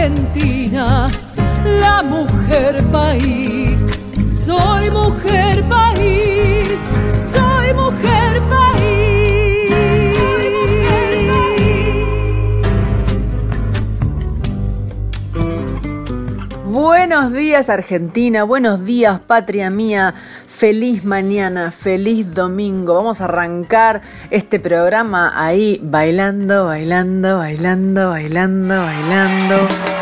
Argentina, la mujer país. Soy mujer país, soy mujer país. Buenos días Argentina, buenos días patria mía, feliz mañana, feliz domingo. Vamos a arrancar este programa ahí bailando, bailando, bailando, bailando, bailando.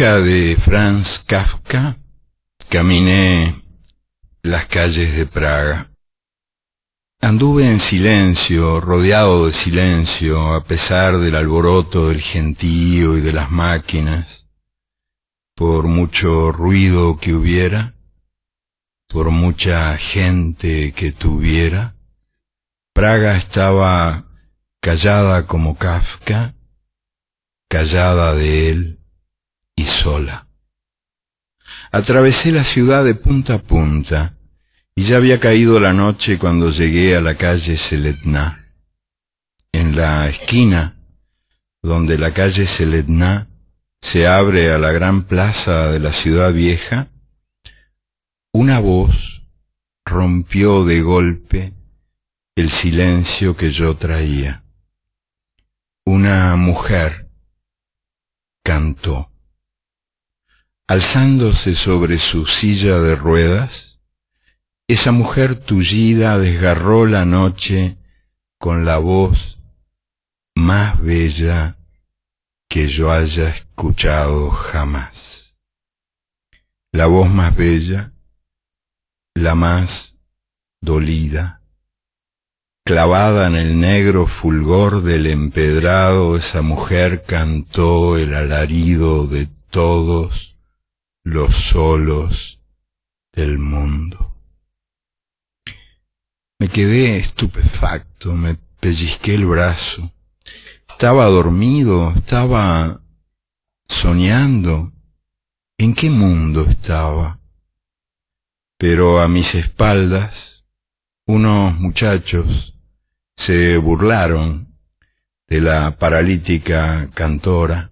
De Franz Kafka, caminé las calles de Praga. Anduve en silencio, rodeado de silencio, a pesar del alboroto del gentío y de las máquinas, por mucho ruido que hubiera, por mucha gente que tuviera. Praga estaba callada como Kafka, callada de él y sola. Atravesé la ciudad de punta a punta y ya había caído la noche cuando llegué a la calle Seletná. En la esquina donde la calle Seletná se abre a la gran plaza de la ciudad vieja, una voz rompió de golpe el silencio que yo traía. Una mujer cantó. Alzándose sobre su silla de ruedas, esa mujer tullida desgarró la noche con la voz más bella que yo haya escuchado jamás. La voz más bella, la más dolida, clavada en el negro fulgor del empedrado, esa mujer cantó el alarido de todos los solos del mundo. Me quedé estupefacto, me pellizqué el brazo. Estaba dormido, estaba soñando. ¿En qué mundo estaba? Pero a mis espaldas, unos muchachos se burlaron de la paralítica cantora,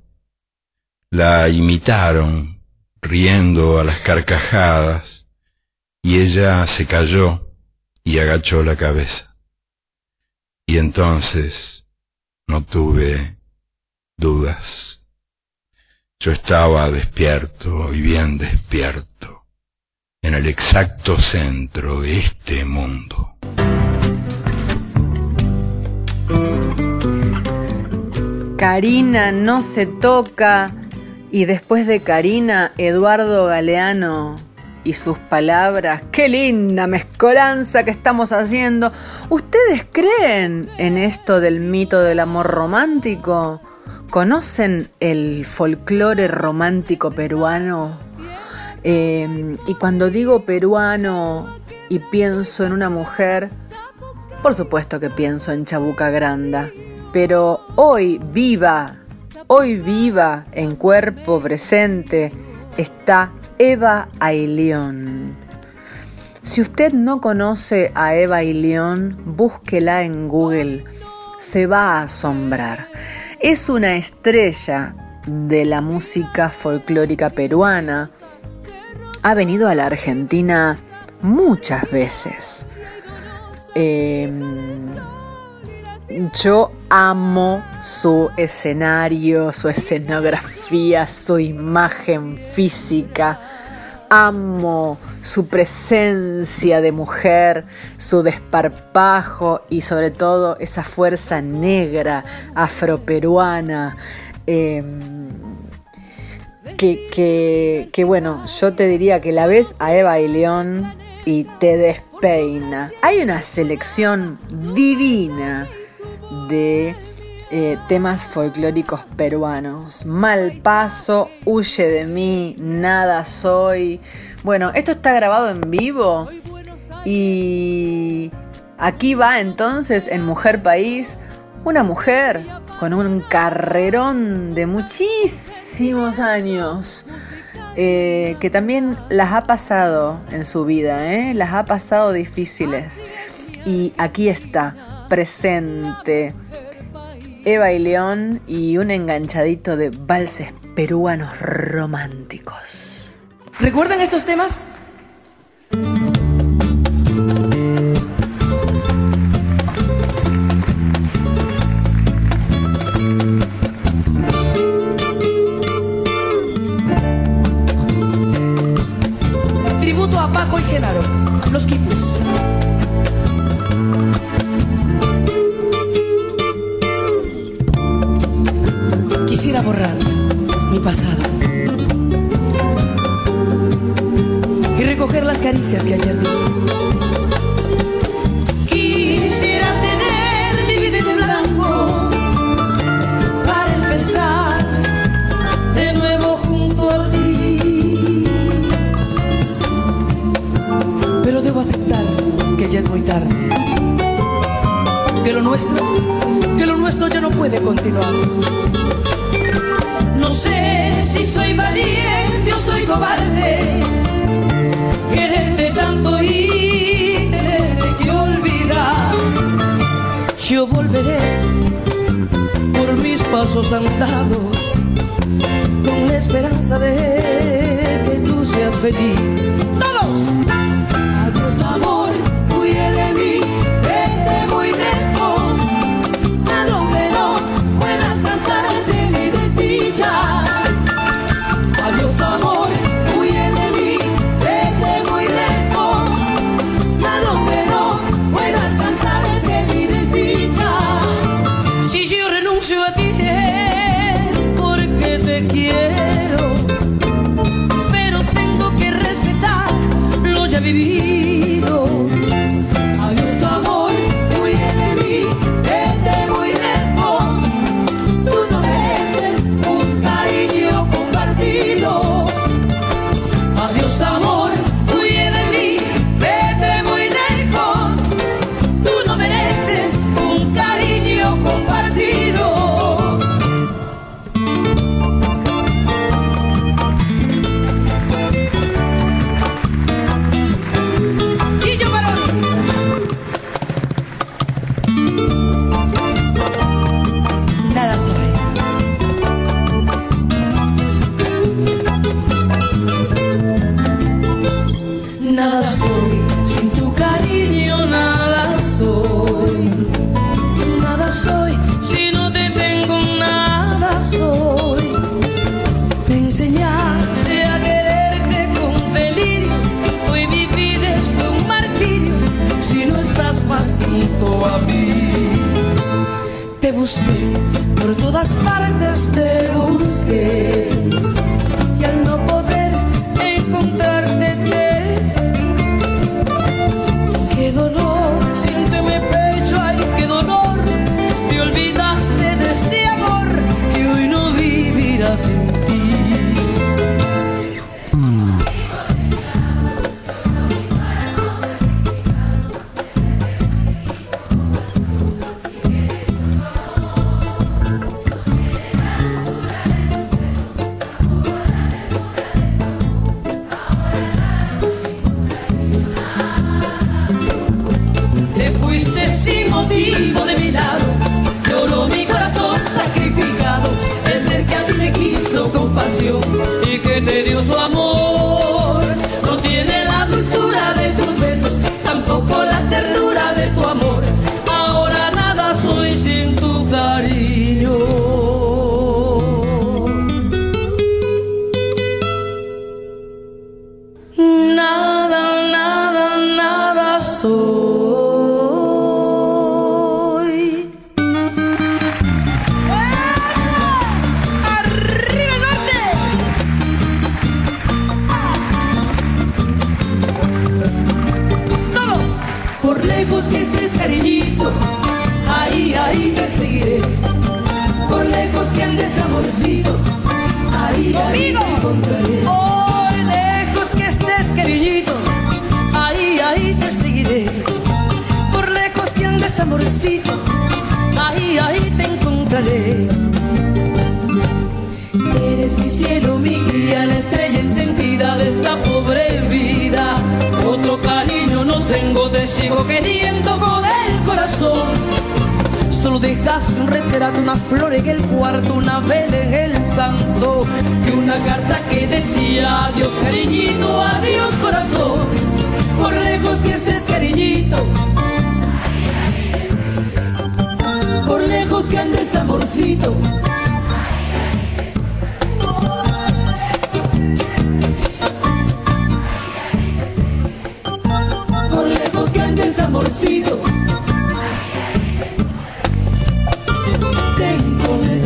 la imitaron, riendo a las carcajadas, y ella se cayó y agachó la cabeza. Y entonces no tuve dudas. Yo estaba despierto y bien despierto, en el exacto centro de este mundo. Karina no se toca y después de Karina, Eduardo Galeano y sus palabras. Qué linda mezcolanza que estamos haciendo. ¿Ustedes creen en esto del mito del amor romántico? ¿Conocen el folclore romántico peruano? Eh, y cuando digo peruano y pienso en una mujer, por supuesto que pienso en Chabuca Granda. Pero hoy viva, hoy viva en cuerpo presente está Eva Ailión. Si usted no conoce a Eva Ailión, búsquela en Google. Se va a asombrar. Es una estrella de la música folclórica peruana. Ha venido a la Argentina muchas veces. Eh, yo amo su escenario, su escenografía, su imagen física. Amo su presencia de mujer, su desparpajo y sobre todo esa fuerza negra afroperuana. Eh, que, que, que, bueno, yo te diría que la ves a Eva y León y te despeina. Hay una selección divina de eh, temas folclóricos peruanos. Mal paso, huye de mí, nada soy. Bueno, esto está grabado en vivo y aquí va entonces en Mujer País una mujer con un carrerón de muchísimos años. Eh, que también las ha pasado en su vida, ¿eh? las ha pasado difíciles. Y aquí está, presente Eva y León y un enganchadito de valses peruanos románticos. ¿Recuerdan estos temas? Quiso con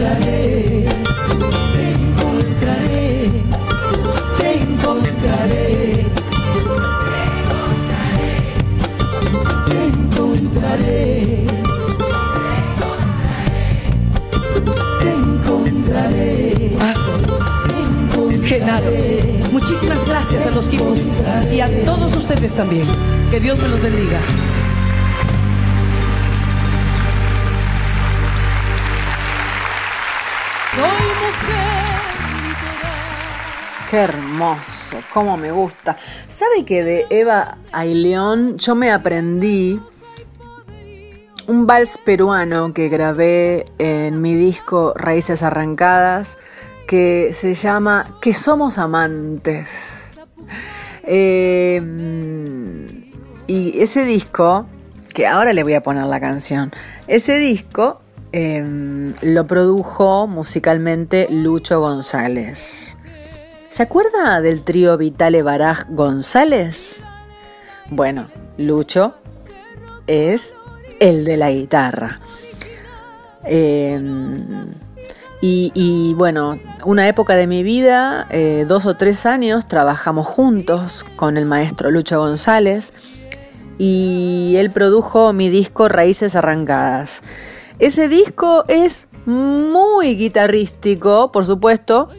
encontraré, te encontraré, te encontraré. Te encontraré. Te encontraré. Genaro, muchísimas gracias a los Kipus y a todos ustedes también. Que Dios me los bendiga. Qué hermoso, cómo me gusta. ¿Sabe que de Eva Aileón yo me aprendí un vals peruano que grabé en mi disco Raíces Arrancadas que se llama Que somos amantes? Eh, y ese disco, que ahora le voy a poner la canción, ese disco eh, lo produjo musicalmente Lucho González. ¿Se acuerda del trío Vitale Baraj González? Bueno, Lucho es el de la guitarra. Eh, y, bueno, una época de mi vida, eh, dos o tres años, trabajamos juntos con el maestro Lucho González y él produjo mi disco Raíces Arrancadas. Ese disco es muy guitarrístico, por supuesto,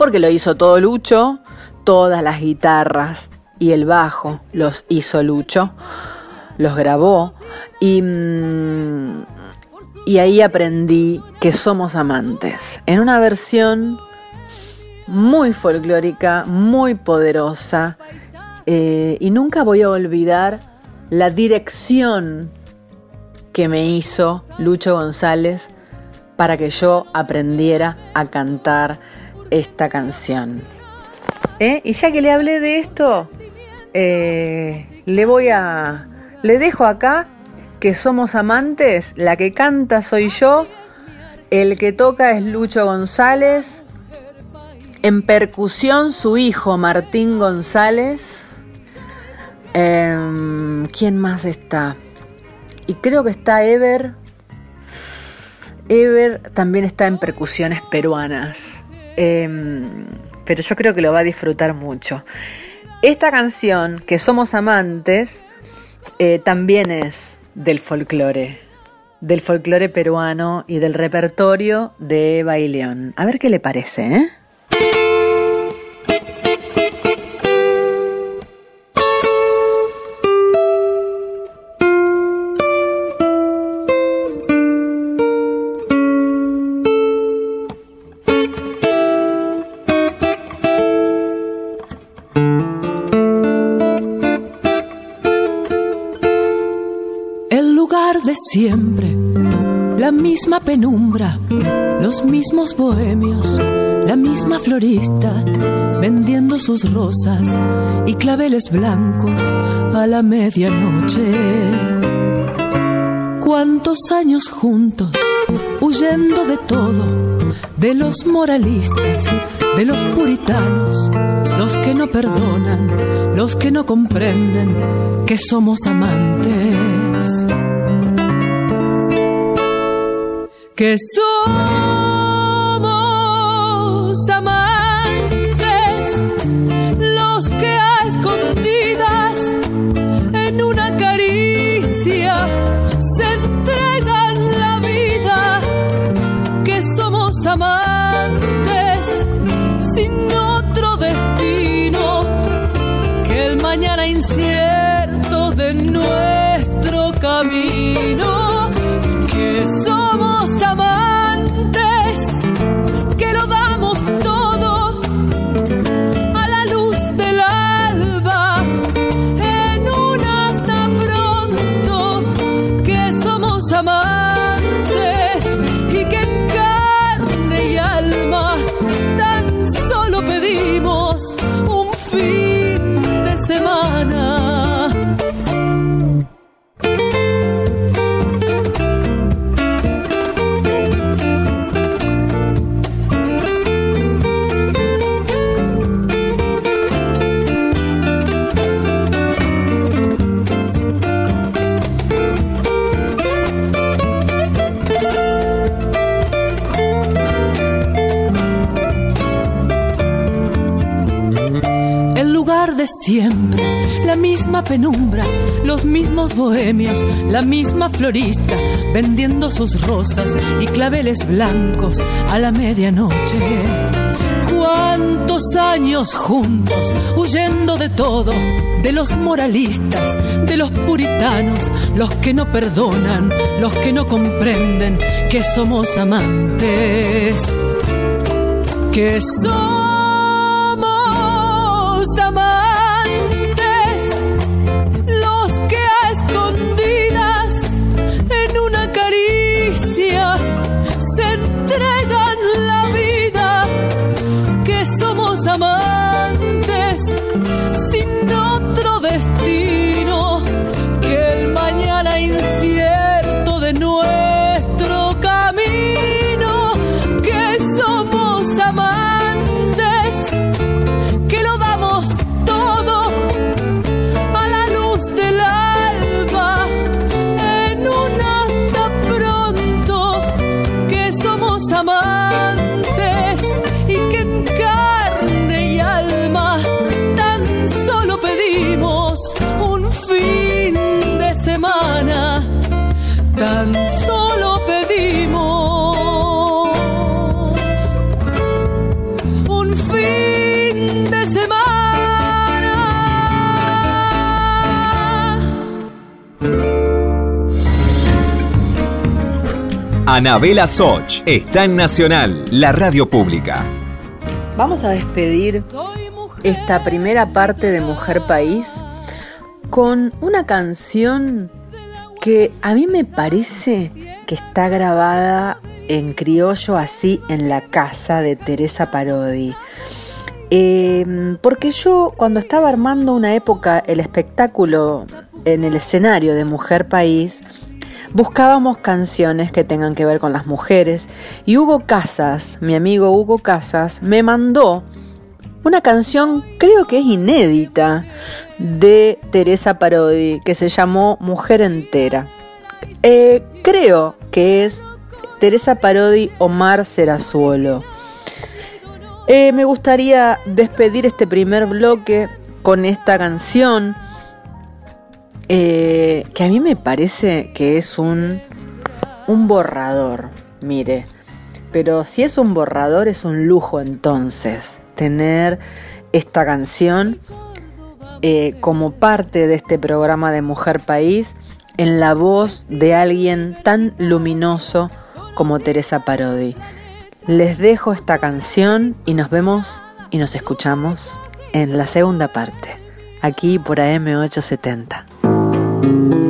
porque lo hizo todo Lucho, todas las guitarras y el bajo los hizo Lucho, los grabó y, mm, y ahí aprendí que somos amantes, en una versión muy folclórica, muy poderosa, eh, y nunca voy a olvidar la dirección que me hizo Lucho González para que yo aprendiera a cantar esta canción. ¿Eh? Y ya que le hablé de esto, eh, le voy a. Le dejo acá que somos amantes, la que canta soy yo, el que toca es Lucho González, en percusión su hijo Martín González. Em, ¿Quién más está? y creo que está Ever. Ever también está en percusiones peruanas. Em, pero yo creo que lo va a disfrutar mucho. Esta canción, que somos amantes, eh, también es del folclore, del folclore peruano y del repertorio de Eva y León. A ver qué le parece, ¿eh? Siempre, la misma penumbra, los mismos bohemios, la misma florista, vendiendo sus rosas y claveles blancos a la medianoche. Cuántos años juntos, huyendo de todo, de los moralistas, de los puritanos, los que no perdonan, los que no comprenden que somos amantes. Que somos de siempre, la misma penumbra, los mismos bohemios, la misma florista, vendiendo sus rosas y claveles blancos a la medianoche. Cuántos años juntos, huyendo de todo, de los moralistas, de los puritanos, los que no perdonan, los que no comprenden que somos amantes, que somos Anabela Soch está en Nacional, la radio pública. Vamos a despedir esta primera parte de Mujer País con una canción que a mí me parece que está grabada en criollo así en la casa de Teresa Parodi. Eh, porque yo cuando estaba armando una época el espectáculo en el escenario de Mujer País, buscábamos canciones que tengan que ver con las mujeres y Hugo Casas, mi amigo Hugo Casas, me mandó una canción creo que es inédita de Teresa Parodi que se llamó Mujer Entera. Eh, creo que es Teresa Parodi Omar Serazuolo. Eh, me gustaría despedir este primer bloque con esta canción eh, que a mí me parece que es un, un borrador, mire. Pero si es un borrador es un lujo entonces tener esta canción eh, como parte de este programa de Mujer País en la voz de alguien tan luminoso como Teresa Parodi. Les dejo esta canción y nos vemos y nos escuchamos en la segunda parte, aquí por AM870. No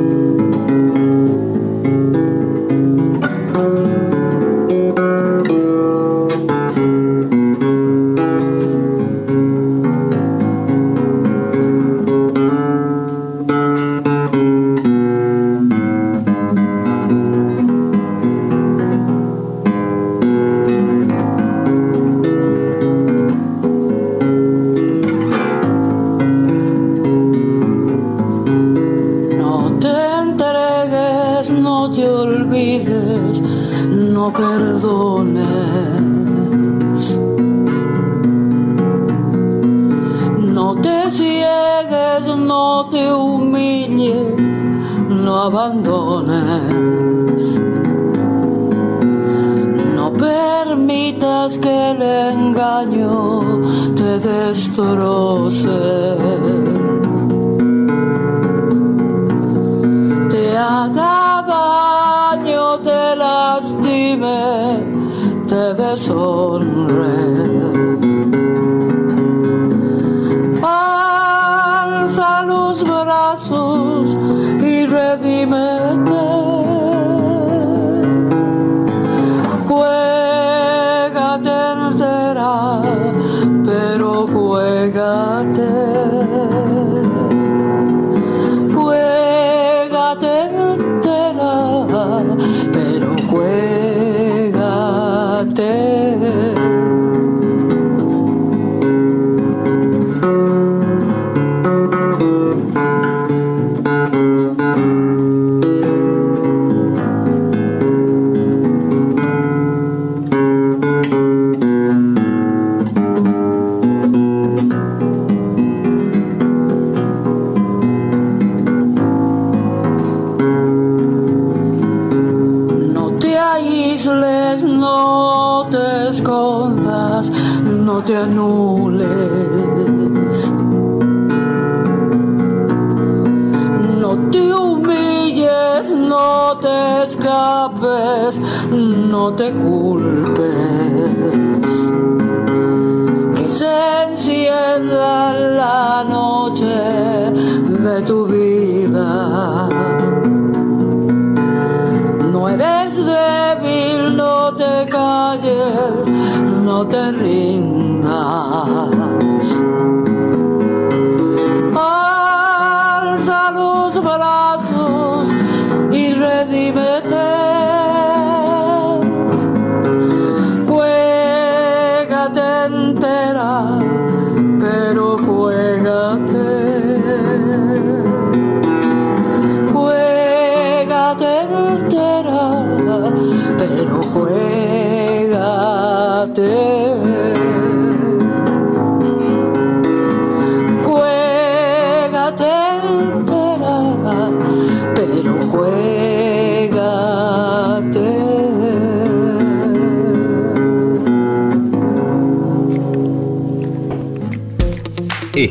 no te anules. No te humilles, no te escapes, no te culpes. Que se encienda la noche de tu vida. No eres débil, no te calles, no te rindas. 啊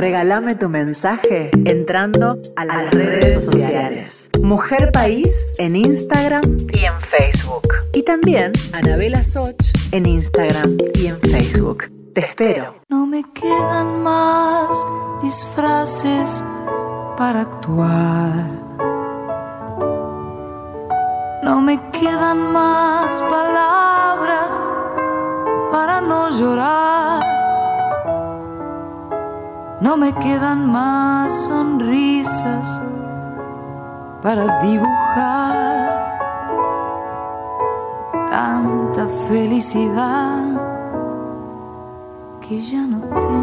regálame tu mensaje entrando a las redes sociales. Mujer País en Instagram y en Facebook. Y también Anabela Soch en Instagram y en Facebook. Te espero. No me quedan más disfraces para actuar. No me quedan más palabras para no llorar. No me quedan más sonrisas para dibujar tanta felicidad que ya no tengo.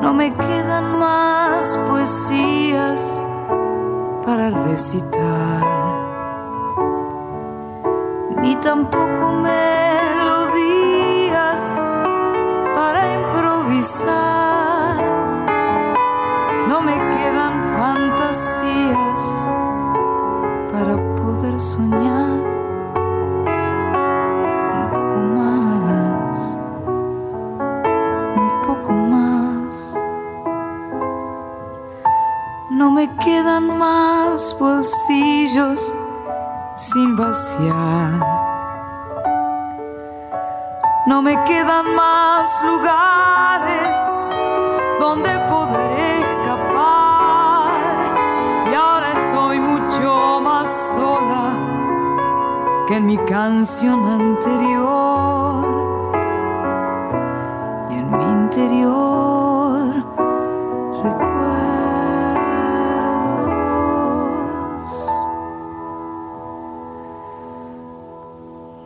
No me quedan más poesías para recitar, ni tampoco melodías No me quedan fantasías para poder soñar un poco más, un poco más. No me quedan más bolsillos sin vaciar. No me quedan más lugares donde poder escapar. Y ahora estoy mucho más sola que en mi canción anterior. Y en mi interior recuerdos.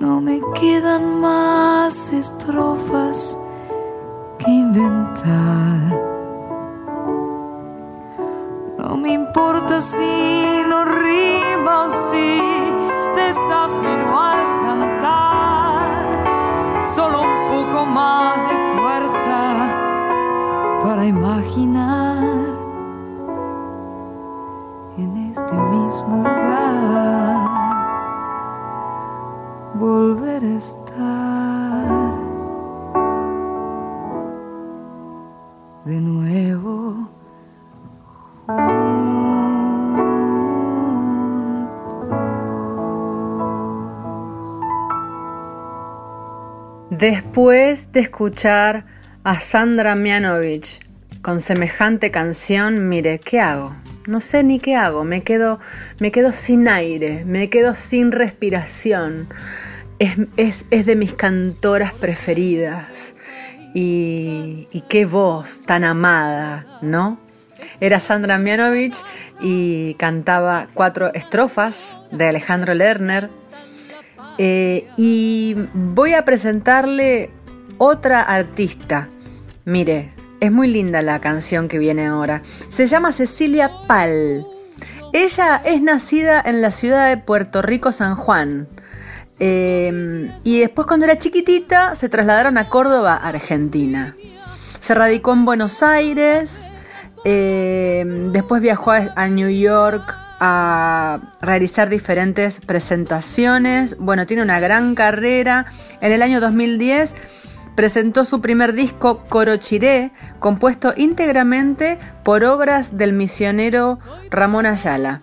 No me quedan más estrofas inventar. No me importa si no rima o si desafino al cantar. Solo un poco más de fuerza para imaginar en este mismo lugar volver a estar Después de escuchar a Sandra Mianovich con semejante canción, mire, ¿qué hago? No sé ni qué hago, me quedo, me quedo sin aire, me quedo sin respiración. Es, es- es de mis cantoras preferidas. Y, y qué voz tan amada, ¿no? Era Sandra Mianovich y cantaba cuatro estrofas de Alejandro Lerner, eh, y voy a presentarle otra artista. Mire, es muy linda la canción que viene ahora. Se llama Cecilia Pal. Ella es nacida en la ciudad de Puerto Rico, San Juan. Eh, y después cuando era chiquitita se trasladaron a Córdoba, Argentina. Se radicó en Buenos Aires, eh, después viajó a, a New York a realizar diferentes presentaciones. Bueno, tiene una gran carrera. En el año 2010 presentó su primer disco Corochiré, compuesto íntegramente por obras del misionero Ramón Ayala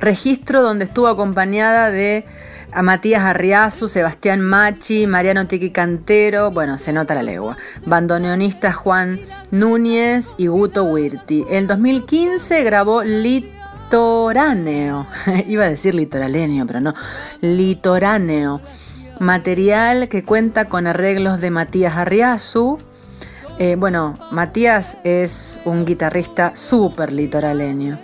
registro donde estuvo acompañada de Matías Arriazu, Sebastián Machi, Mariano Tiki Cantero, bueno, se nota la legua, bandoneonista Juan Núñez y Guto Wirti. En 2015 grabó Litoráneo, iba a decir litoraleño, pero no, Litoráneo, material que cuenta con arreglos de Matías Arriazu, eh, bueno, Matías es un guitarrista súper litoraleño.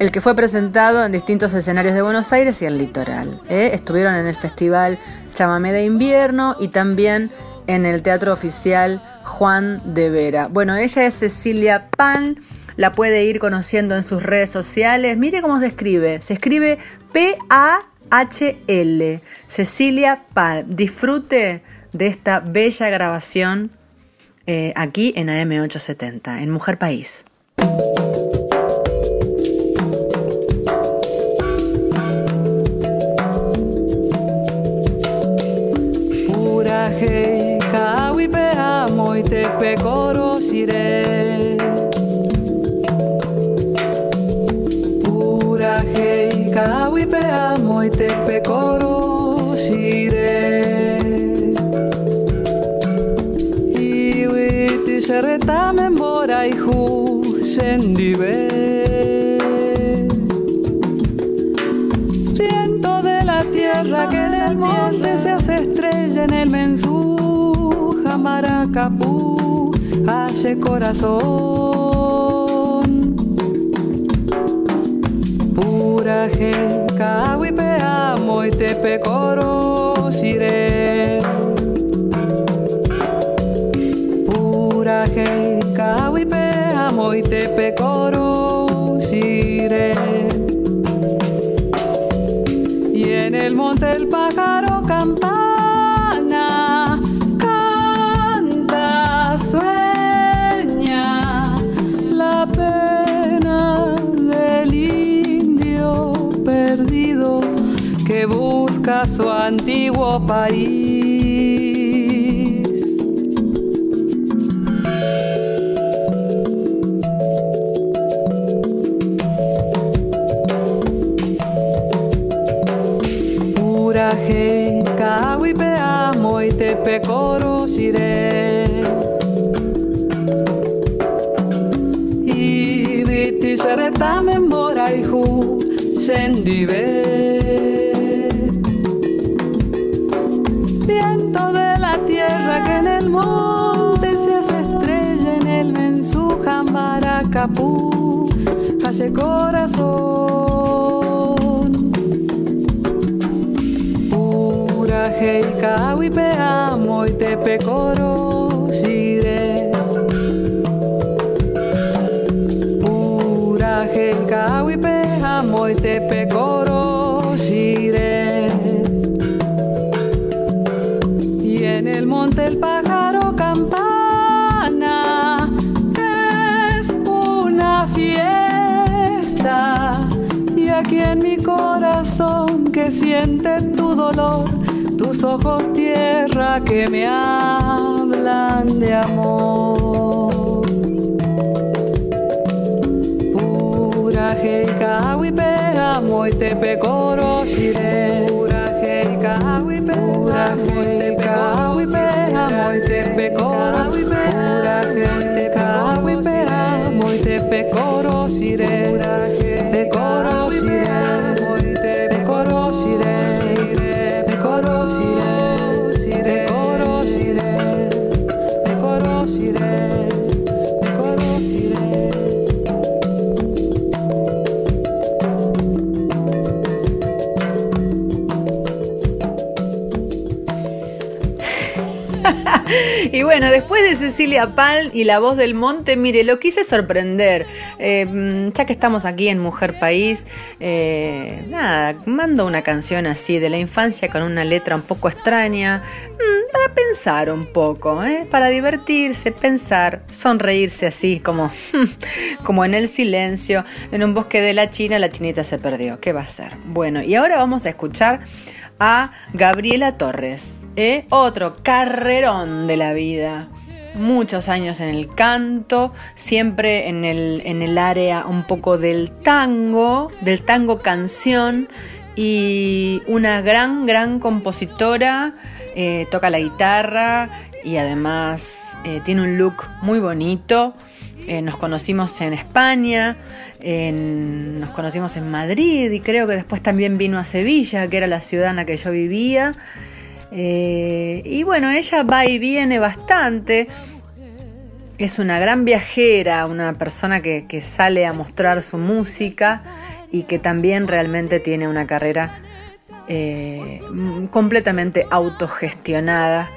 El que fue presentado en distintos escenarios de Buenos Aires y el litoral. ¿eh? Estuvieron en el festival Chamamé de Invierno y también en el Teatro Oficial Juan de Vera. Bueno, ella es Cecilia Pan, la puede ir conociendo en sus redes sociales. Mire cómo se escribe. Se escribe P-A-H-L. Cecilia Pan. Disfrute de esta bella grabación eh, aquí en AM870, en Mujer País. Pura hei kawi pe amo i te hei kawi pe amo i te pe koroshire Iwi ti sereta me mora i hu sendive viento de la tierra que en el monte se hace estrella en el mensú, jamaracapú, hace corazón. Amo y te pecoro sire. Puraje, kawipe amo y te pecoro sire. Y en el monte el pájaro campana su antiguo país. Puraje, kawipe amo y te pecoro sire. Y viti sereta memora jambaracapú, calle corazón. Pura hey kawipe amo y te pecoro sire. Pura hey kawipe amo y te pecoro que siente tu dolor, tus ojos tierra que me hablan de amor. Pura kawipe amo y te pecoro shire. Pura kawipe pura kawipe Y bueno, después de Cecilia Pal y La Voz del Monte, mire, lo quise sorprender. Eh, mm, ya que estamos aquí en Mujer País, eh, nada, mando una canción así de la infancia con una letra un poco extraña, mm, para pensar un poco, ¿eh? para divertirse, pensar, sonreírse así, como, como en el silencio, en un bosque de la China, la chinita se perdió. ¿Qué va a ser? Bueno, y ahora vamos a escuchar a Gabriela Torres, ¿eh? otro carrerón de la vida. Muchos años en el canto, siempre en el, en el área un poco del tango, del tango canción, y una gran, gran compositora, eh, toca la guitarra y además eh, tiene un look muy bonito. Nos conocimos en España, nos conocimos en Madrid y creo que después también vino a Sevilla, que era la ciudad en la que yo vivía. Eh, y bueno, ella va y viene bastante. Es una gran viajera, una persona que, sale a mostrar su música y que también realmente tiene una carrera eh, completamente autogestionada,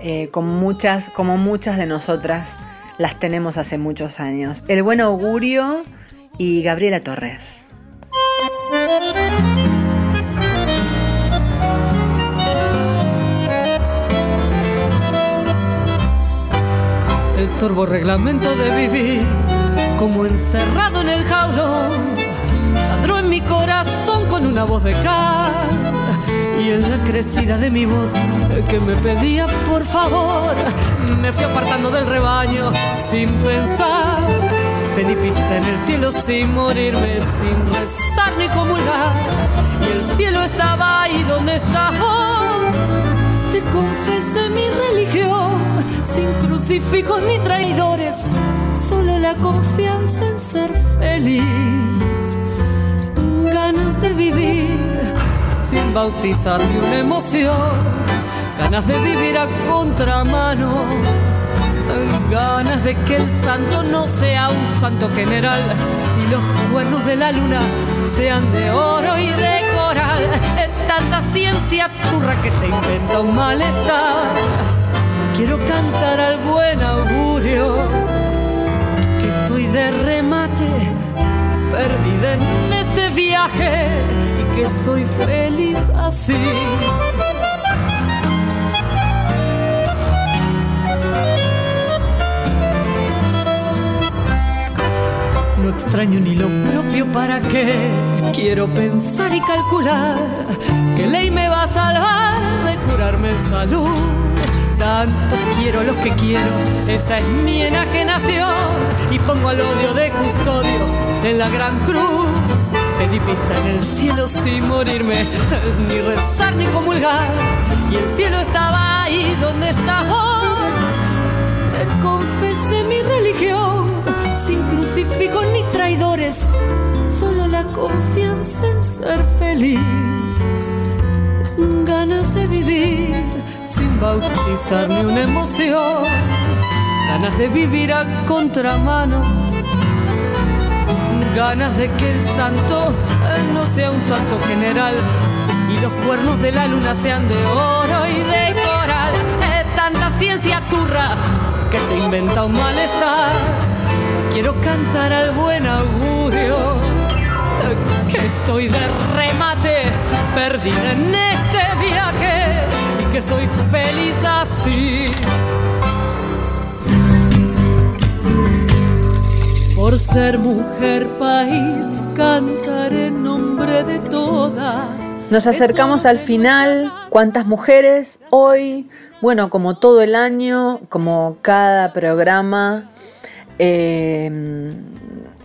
eh, con muchas, como muchas de nosotras las tenemos hace muchos años. El buen augurio y Gabriela Torres. El turbo reglamento de vivir como encerrado en el jaulón. Ladró en mi corazón con una voz de cal y en la crecida de mi voz que me pedía por favor. Me fui apartando del rebaño sin pensar. Pedí pista en el cielo sin morirme, sin rezar ni comulgar. Y el cielo estaba ahí donde estás. Te confesé mi religión, sin crucifijos ni traidores, solo la confianza en ser feliz. Ganas de vivir sin bautizar ni una emoción, ganas de vivir a contramano, ganas de que el santo no sea un santo general y los cuernos de la luna sean de oro y de coral. Es tanta ciencia turra que te inventa un malestar. Quiero cantar al buen augurio que estoy de remate, perdida en este viaje y que soy feliz así. No extraño ni lo propio para qué. Quiero pensar y calcular qué ley me va a salvar de curarme en salud. Tanto quiero los que quiero, esa es mi enajenación. Y pongo al odio de custodio en la gran cruz. Pedí pista en el cielo sin morirme, ni rezar ni comulgar. Y el cielo estaba ahí donde estás. Te confesé mi religión, sin crucifijo ni traidores, solo la confianza en ser feliz. Ganas de vivir sin bautizar ni una emoción, ganas de vivir a contramano, ganas de que el santo eh, no sea un santo general y los cuernos de la luna sean de oro y de coral. Es tanta ciencia turra que te inventa un malestar. Quiero cantar al buen augurio que estoy de remate, perdida en este viaje y que soy feliz así. Por ser mujer país, cantaré en nombre de todas. Nos acercamos al final. ¿Cuántas mujeres hoy? Bueno, como todo el año, como cada programa, eh,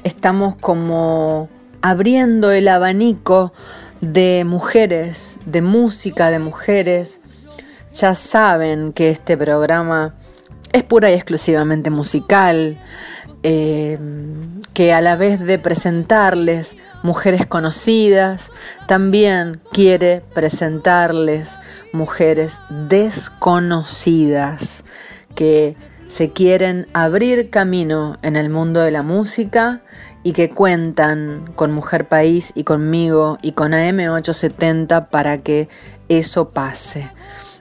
estamos como abriendo el abanico de mujeres, de música de mujeres. Ya saben que este programa es pura y exclusivamente musical, eh, que a la vez de presentarles mujeres conocidas, también quiere presentarles mujeres desconocidas que se quieren abrir camino en el mundo de la música y que cuentan con Mujer País y conmigo y con AM870 para que eso pase.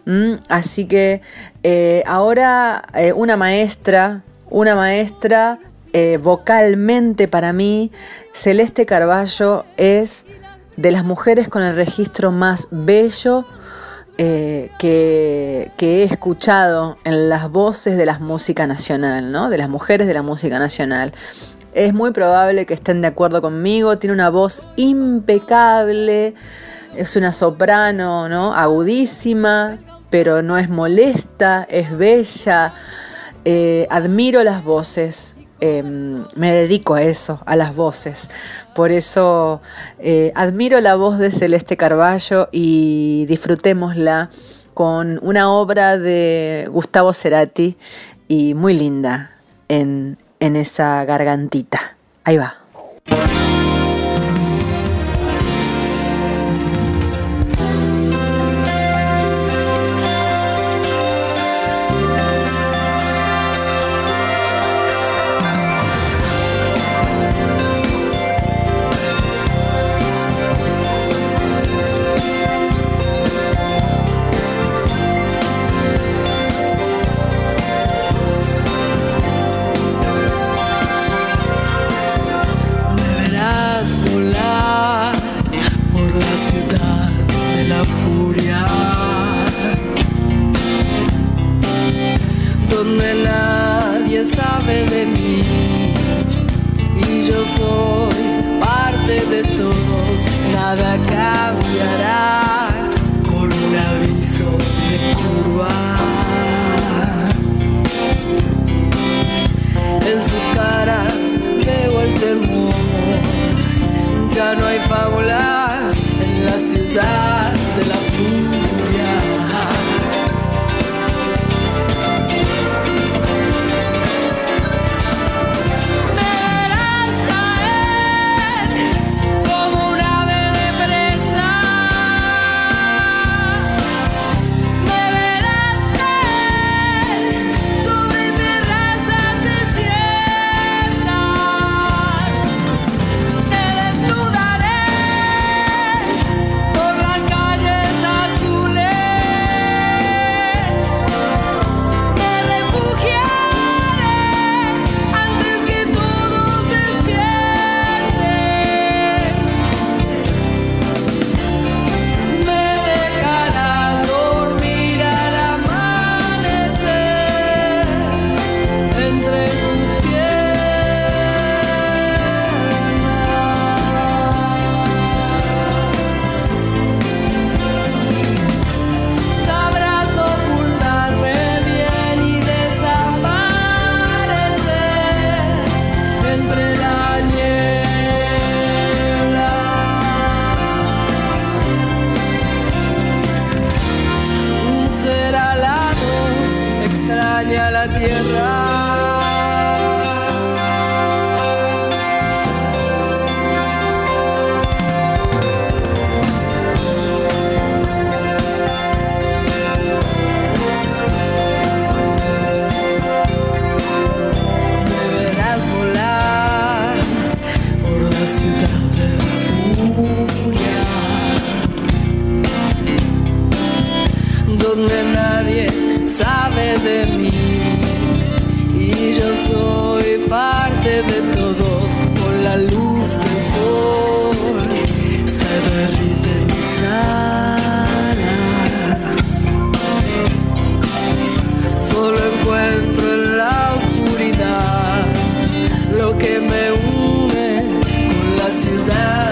¿Mm? Así que eh, ahora eh, una maestra, una maestra eh, vocalmente para mí, Celeste Carballo es de las mujeres con el registro más bello eh, que, he escuchado en las voces de la música nacional, ¿no? de las mujeres de la música nacional. Es muy probable que estén de acuerdo conmigo, tiene una voz impecable, es una soprano, ¿no? Agudísima, pero no es molesta, es bella. Eh, admiro las voces, eh, me dedico a eso, a las voces. Por eso eh, admiro la voz de Celeste Carballo y disfrutémosla con una obra de Gustavo Cerati y muy linda en, en esa gargantita. Ahí va. donde nadie sabe de mí. Y yo soy parte de todos con la luz del sol. Se derriten mis alas. Solo encuentro en la oscuridad lo que me une con la ciudad.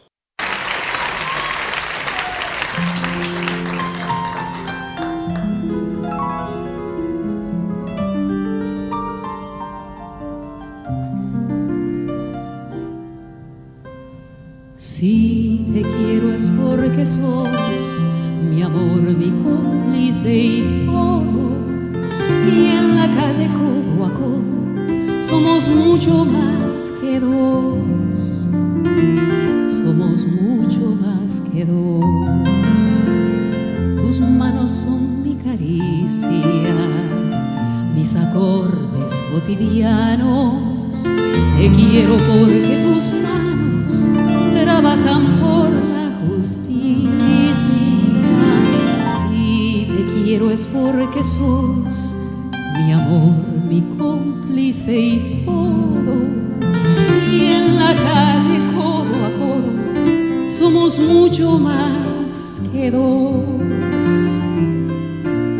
Mucho más que dos.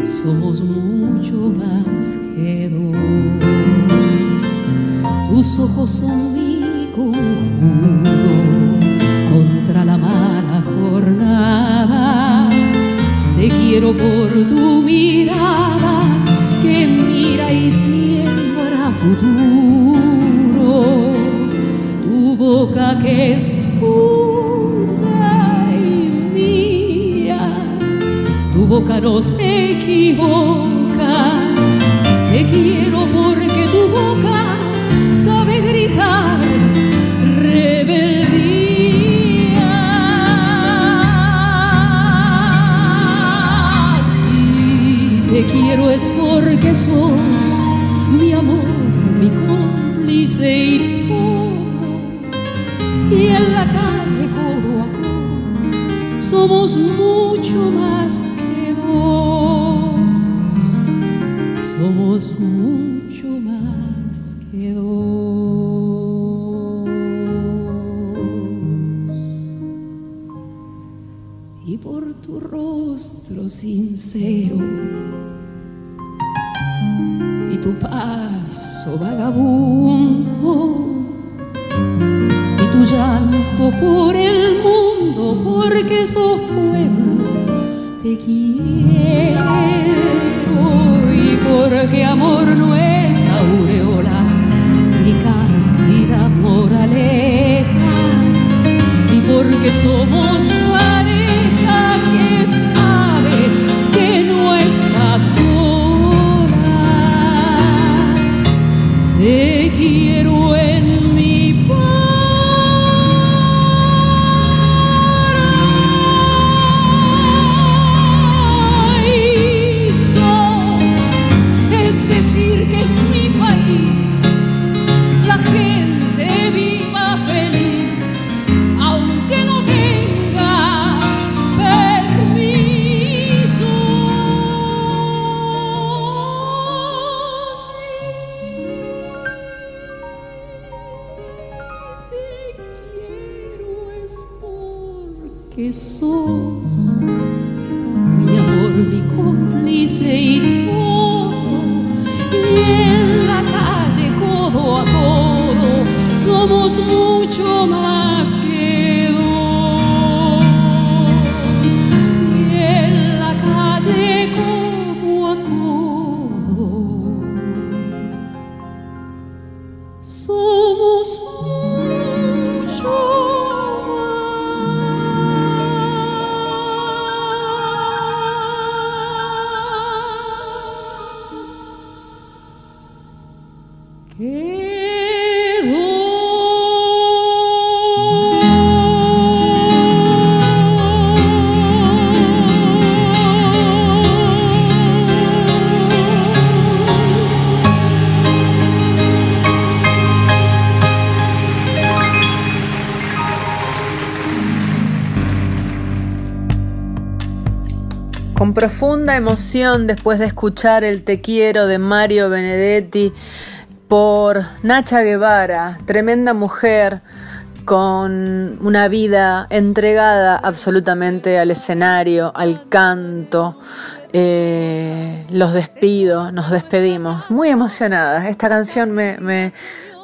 Somos mucho más que dos. Tus ojos son mi conjuro contra la mala jornada. Te quiero por tu mirada que mira y siembra futuro. Tu boca que es boca no se equivoca. Te quiero porque tu boca sabe gritar rebeldía. Si te quiero es porque sos mi amor, mi cómplice y todo. Y en la calle codo a codo somos mucho más pueblo te quiero. Y porque amor no es aureola ni cándida moraleja. Y porque somos Con profunda emoción después de escuchar el Te quiero de Mario Benedetti por Nacha Guevara, tremenda mujer con una vida entregada absolutamente al escenario, al canto. Eh, los despido, nos despedimos, muy emocionada. Esta canción me, me,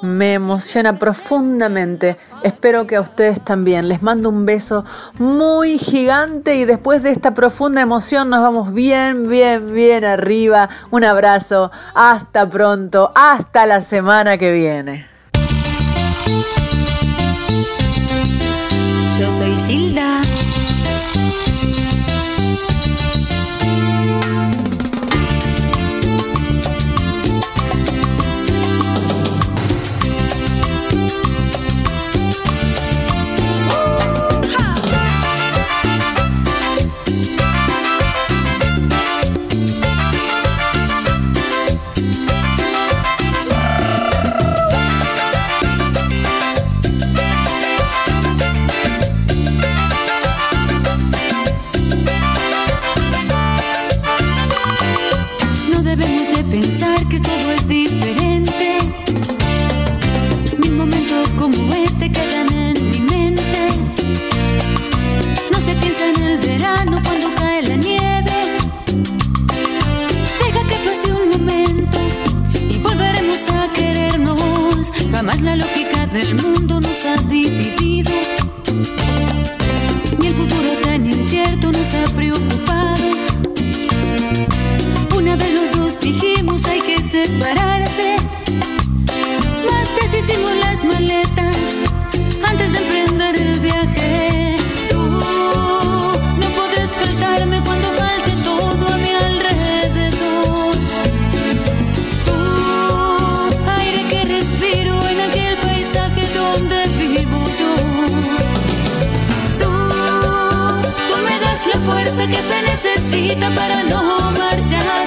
me emociona profundamente. Espero que a ustedes también. Les mando un beso muy gigante y después de esta profunda emoción nos vamos bien, bien, bien arriba. Un abrazo. Hasta pronto. Hasta la semana que viene. Yo soy Gilda. Jamás la lógica del mundo nos ha dividido. Ni el futuro tan incierto nos ha preocupado. Que se necesita para no marchar.